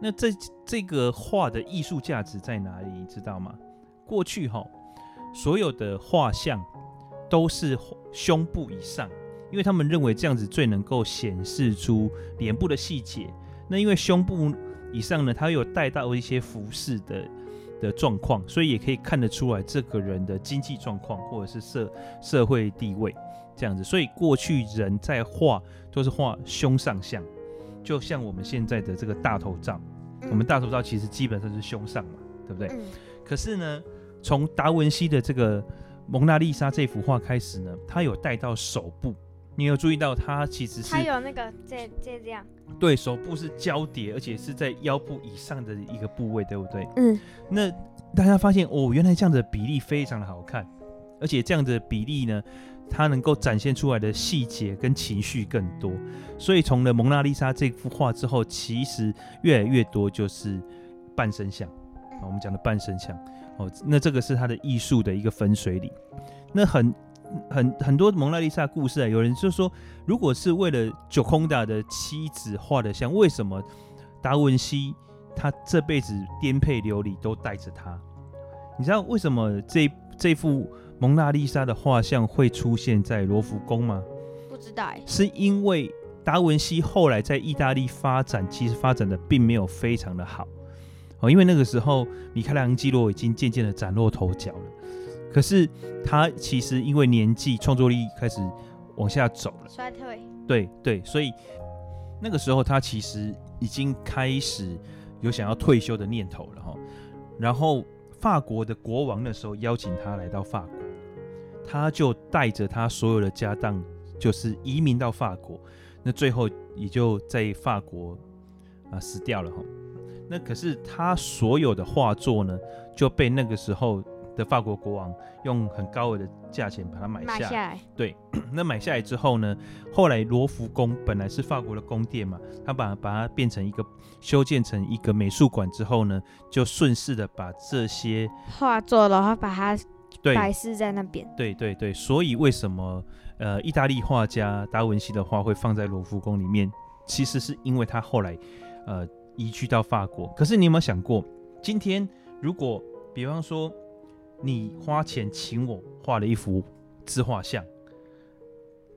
那这这个画的艺术价值在哪里？你知道吗？过去哈。所有的画像都是胸部以上，因为他们认为这样子最能够显示出脸部的细节。那因为胸部以上呢，它有带到一些服饰的的状况，所以也可以看得出来这个人的经济状况或者是社社会地位这样子。所以过去人在画都是画胸上像，就像我们现在的这个大头照，我们大头照其实基本上是胸上嘛，对不对？可是呢，从达文西的这个蒙娜丽莎这幅画开始呢，他有带到手部，你有注意到他其实是他有那个这这这样，对，手部是交叠，而且是在腰部以上的一个部位，对不对？嗯，那大家发现哦，原来这样的比例非常的好看，而且这样的比例呢，它能够展现出来的细节跟情绪更多。所以从了蒙娜丽莎这幅画之后，其实越来越多就是半身像，我们讲的半身像哦，那这个是他的艺术的一个分水岭。那很很很多蒙娜丽莎故事啊，有人就说，如果是为了九空达的妻子画的像，为什么达文西他这辈子颠沛流离都带着他？你知道为什么这这幅蒙娜丽莎的画像会出现在罗浮宫吗？不知道哎，是因为达文西后来在意大利发展，其实发展的并没有非常的好哦，因为那个时候米开朗基罗已经渐渐的崭露头角了。可是他其实因为年纪，创作力开始往下走了，衰退。对对，所以那个时候他其实已经开始有想要退休的念头了哈。然后法国的国王那时候邀请他来到法国，他就带着他所有的家当，就是移民到法国。那最后也就在法国啊死掉了哈。那可是他所有的画作呢，就被那个时候。的法国国王用很高额的价钱把它买下来，买下来。对，那买下来之后呢，后来罗浮宫本来是法国的宫殿嘛，他把把它变成一个修建成一个美术馆之后呢，就顺势的把这些画作然后把它对摆饰在那边。对对对，所以为什么呃意大利画家达文西的画会放在罗浮宫里面？其实是因为他后来呃移居到法国。可是你有没有想过，今天如果比方说。你花钱请我画了一幅自画像，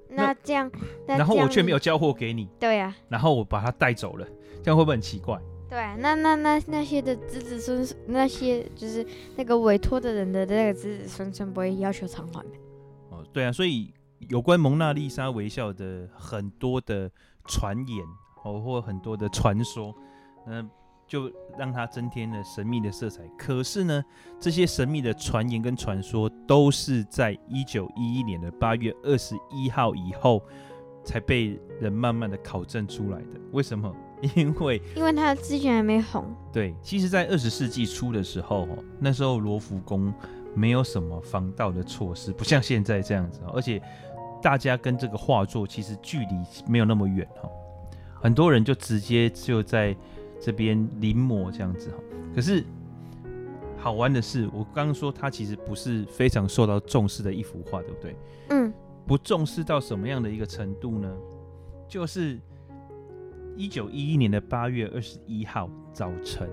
那这样，那然后我却没有交货给你，对呀、啊，然后我把它带走了，这样会不会很奇怪？对、啊，那那那那些的子子孙孙，那些就是那个委托的人的那个子子孙孙不会要求偿还的？哦，对啊，所以有关蒙娜丽莎微笑的很多的传言哦，或很多的传说，嗯。就让它增添了神秘的色彩。可是呢，这些神秘的传言跟传说都是在一九一一年的八月二十一号以后才被人慢慢的考证出来的。为什么？因为因为他的资讯还没红。对，其实，在二十世纪初的时候，那时候罗浮宫没有什么防盗的措施，不像现在这样子。而且，大家跟这个画作其实距离没有那么远哈，很多人就直接就在。这边临摹这样子哈，可是好玩的是，我刚刚说它其实不是非常受到重视的一幅画，对不对？嗯。不重视到什么样的一个程度呢？就是一九一一年的八月二十一号早晨，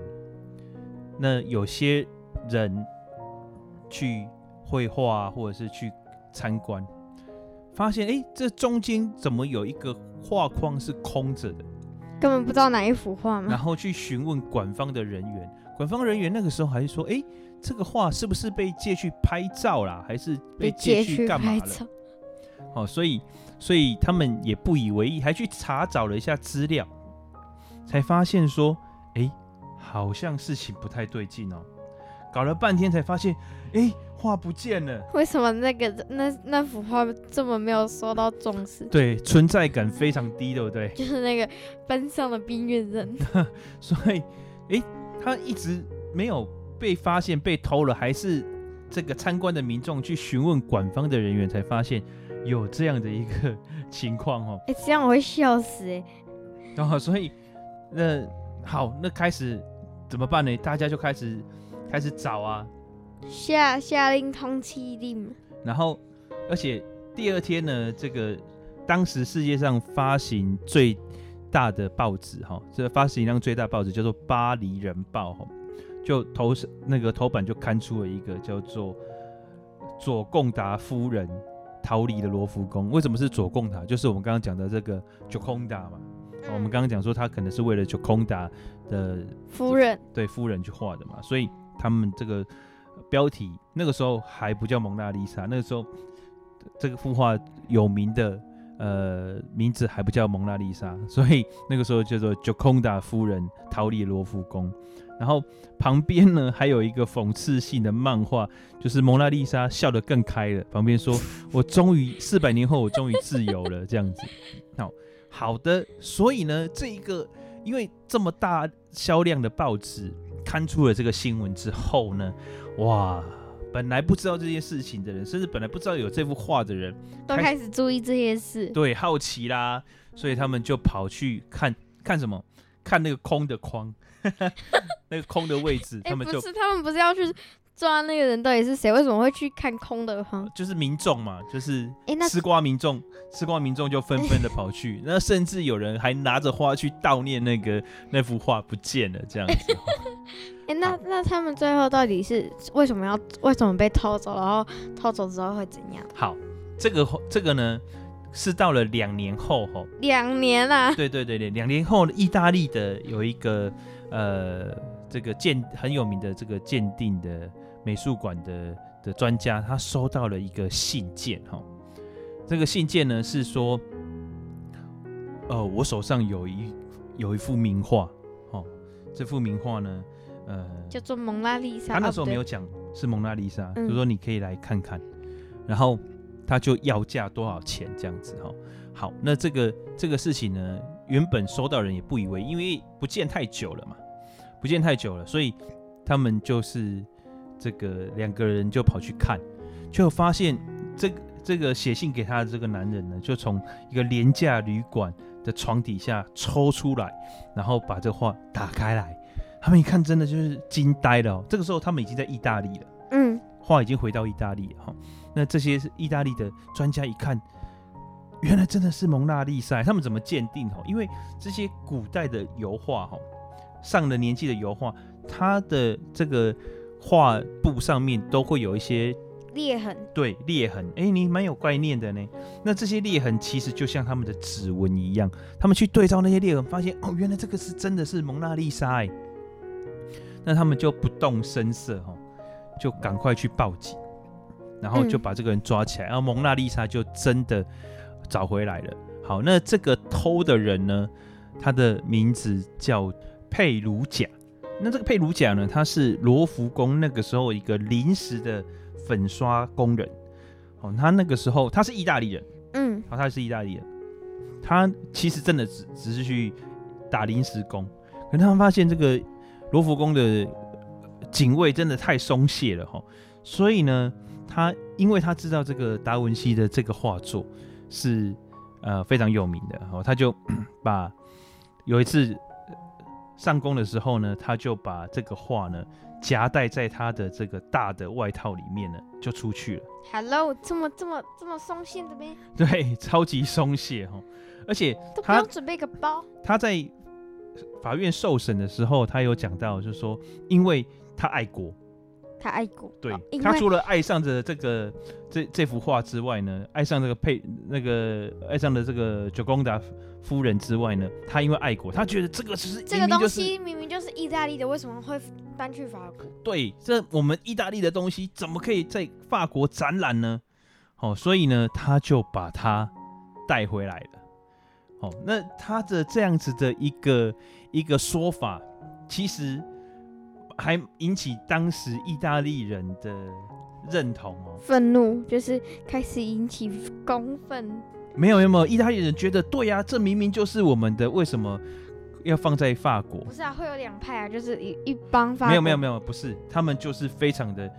那有些人去绘画或者是去参观，发现哎，这中间怎么有一个画框是空着的？根本不知道哪一幅画嘛？然后去询问馆方的人员，馆方人员那个时候还是说：“哎，这个画是不是被借去拍照啦？还是被借去干嘛了？”哦，所以所以他们也不以为意，还去查找了一下资料，才发现说：“哎，好像事情不太对劲哦。”搞了半天才发现，哎。画不见了，为什么那个那那幅画这么没有受到重视？对，存在感非常低，对不对？就是那个班上的边缘人。所以，哎，他一直没有被发现被偷了，还是这个参观的民众去询问馆方的人员才发现有这样的一个 情况哦。哎，这样我会笑死哎。然后，所以那好，那开始怎么办呢？大家就开始开始找啊。下下令通缉令，然后，而且第二天呢，这个当时世界上发行最大的报纸哈，这个发行量最大报纸叫做《巴黎人报》哈，就头那个头版就刊出了一个叫做左贡达夫人逃离的罗浮宫。为什么是左贡达？就是我们刚刚讲的这个 Gioconda 嘛。我们刚刚讲说他可能是为了 Gioconda 的夫人，对夫人去画的嘛，所以他们这个。标题那个时候还不叫蒙娜丽莎，那个时候这个幅画有名的呃名字还不叫蒙娜丽莎，所以那个时候叫做 Gioconda 夫人逃离罗浮宫。然后旁边呢还有一个讽刺性的漫画，就是蒙娜丽莎笑得更开了，旁边说：“ 我终于四百年后，我终于自由了。”这样子。好，好的。所以呢，这一个因为这么大销量的报纸刊出了这个新闻之后呢，哇！本来不知道这件事情的人，甚至本来不知道有这幅画的人，都开始注意这些事。对，好奇啦，所以他们就跑去看看什么？看那个空的框，那个空的位置。他们不是，他们不是要去抓那个人到底是谁？为什么会去看空的框？就是民众嘛，就是吃瓜民众，欸、吃瓜民众就纷纷的跑去，那甚至有人还拿着花去悼念那个那幅画不见了这样子。哎、欸，那那他们最后到底是为什么要为什么被偷走？然后偷走之后会怎样？好，这个这个呢是到了两年后吼，两年啊？对对对对，两年后，意大利的有一个呃这个鉴很有名的这个鉴定的美术馆的的专家，他收到了一个信件哈。这个信件呢是说，呃，我手上有一有一幅名画，哦，这幅名画呢。呃，叫做蒙娜丽莎。他那时候没有讲是蒙娜丽莎，嗯、就说你可以来看看，然后他就要价多少钱这样子哈。好，那这个这个事情呢，原本收到人也不以为，因为不见太久了嘛，不见太久了，所以他们就是这个两个人就跑去看，就发现这个这个写信给他的这个男人呢，就从一个廉价旅馆的床底下抽出来，然后把这画打开来。他们一看，真的就是惊呆了哦。这个时候，他们已经在意大利了。嗯，画已经回到意大利了哈。那这些是意大利的专家一看，原来真的是蒙娜丽莎。他们怎么鉴定？哈，因为这些古代的油画，哈，上了年纪的油画，它的这个画布上面都会有一些裂痕。对，裂痕。哎，你蛮有概念的呢。那这些裂痕其实就像他们的指纹一样。他们去对照那些裂痕，发现哦，原来这个是真的是蒙娜丽莎。哎。那他们就不动声色哈，就赶快去报警，然后就把这个人抓起来，然后蒙娜丽莎就真的找回来了。好，那这个偷的人呢，他的名字叫佩鲁贾。那这个佩鲁贾呢，他是罗浮宫那个时候一个临时的粉刷工人。哦，他那个时候他是意大利人，嗯，好，他是意大利人，他其实真的只只是去打临时工，可是他们发现这个。罗浮宫的警卫真的太松懈了哈，所以呢，他因为他知道这个达文西的这个画作是呃非常有名的，哦，他就 把有一次上工的时候呢，他就把这个画呢夹带在他的这个大的外套里面呢，就出去了。Hello，这么这么这么松懈的呗？对，超级松懈哈，而且都不用准备个包，他在。法院受审的时候，他有讲到，就是说，因为他爱国，他爱国，对，哦、他除了爱上着这个这这幅画之外呢，爱上这个佩那个爱上了这个 Gioconda 夫人之外呢，他因为爱国，他觉得这个是这个东西明明就是意大利的，为什么会搬去法国？对，这我们意大利的东西怎么可以在法国展览呢？哦，所以呢，他就把它带回来了。哦，那他的这样子的一个一个说法，其实还引起当时意大利人的认同哦，愤怒就是开始引起公愤。没有没有，意大利人觉得对呀、啊，这明明就是我们的，为什么要放在法国？不是啊，会有两派啊，就是一一帮法国。没有没有没有，不是，他们就是非常的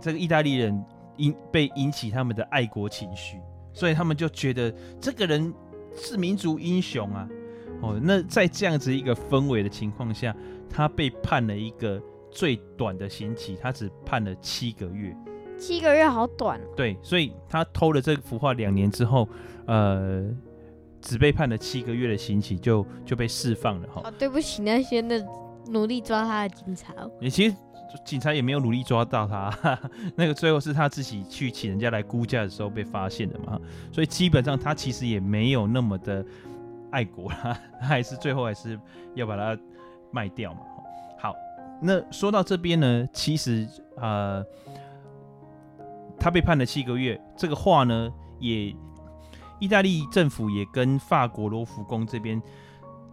这个意大利人引被引起他们的爱国情绪，所以他们就觉得这个人。是民族英雄啊！哦，那在这样子一个氛围的情况下，他被判了一个最短的刑期，他只判了七个月。七个月好短。对，所以他偷了这幅画两年之后，呃，只被判了七个月的刑期就，就就被释放了哈。哦，对不起那些那努力抓他的警察。你其实。警察也没有努力抓到他，哈哈，那个最后是他自己去请人家来估价的时候被发现的嘛，所以基本上他其实也没有那么的爱国啦，他 还是最后还是要把它卖掉嘛。那说到这边呢，其实呃，他被判了七个月，这个画呢也意大利政府也跟法国罗浮宫这边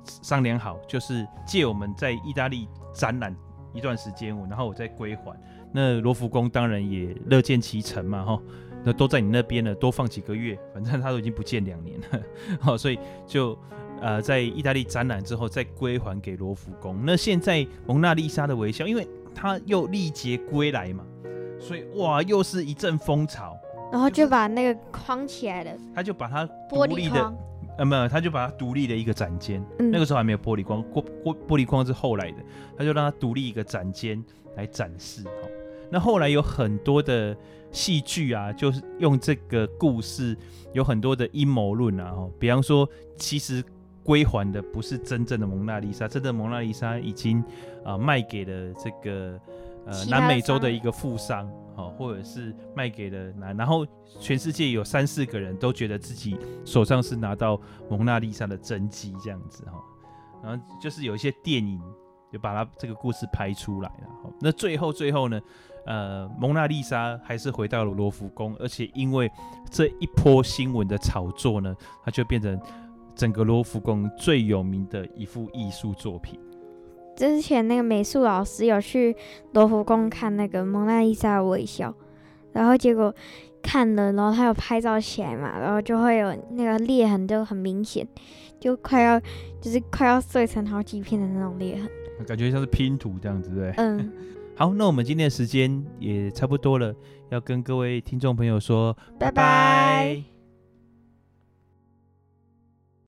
商量好，就是借我们在意大利展览一段时间，然后我再归还。那罗浮宫当然也乐见其成嘛，哈，那都在你那边了，多放几个月，反正他都已经不见两年了，好，所以就呃在意大利展览之后再归还给罗浮宫。那现在蒙娜丽莎的微笑，因为他又历劫归来嘛，所以哇，又是一阵风潮，然后就把那个框起来了，他就把它独立的，呃，没有，他就把它独立的一个展间，嗯，那个时候还没有玻璃框，玻玻玻璃框是后来的，他就让它独立一个展间来展示，哈。那后来有很多的戏剧啊，就是用这个故事，有很多的阴谋论啊，哦，比方说，其实归还的不是真正的蒙娜丽莎，真正的蒙娜丽莎已经啊、呃、卖给了这个呃南美洲的一个富商，哦，或者是卖给了南，然后全世界有三四个人都觉得自己手上是拿到蒙娜丽莎的真迹这样子，哈，然后就是有一些电影就把它这个故事拍出来了，那最后最后呢？呃，蒙娜丽莎还是回到了罗浮宫，而且因为这一波新闻的炒作呢，它就变成整个罗浮宫最有名的一幅艺术作品。之前那个美术老师有去罗浮宫看那个蒙娜丽莎的微笑，然后结果看了，然后他有拍照起来嘛，然后就会有那个裂痕，就很明显，就快要就是快要碎成好几片的那种裂痕，感觉像是拼图这样子，对？嗯。好，那我们今天的时间也差不多了，要跟各位听众朋友说拜拜。拜拜。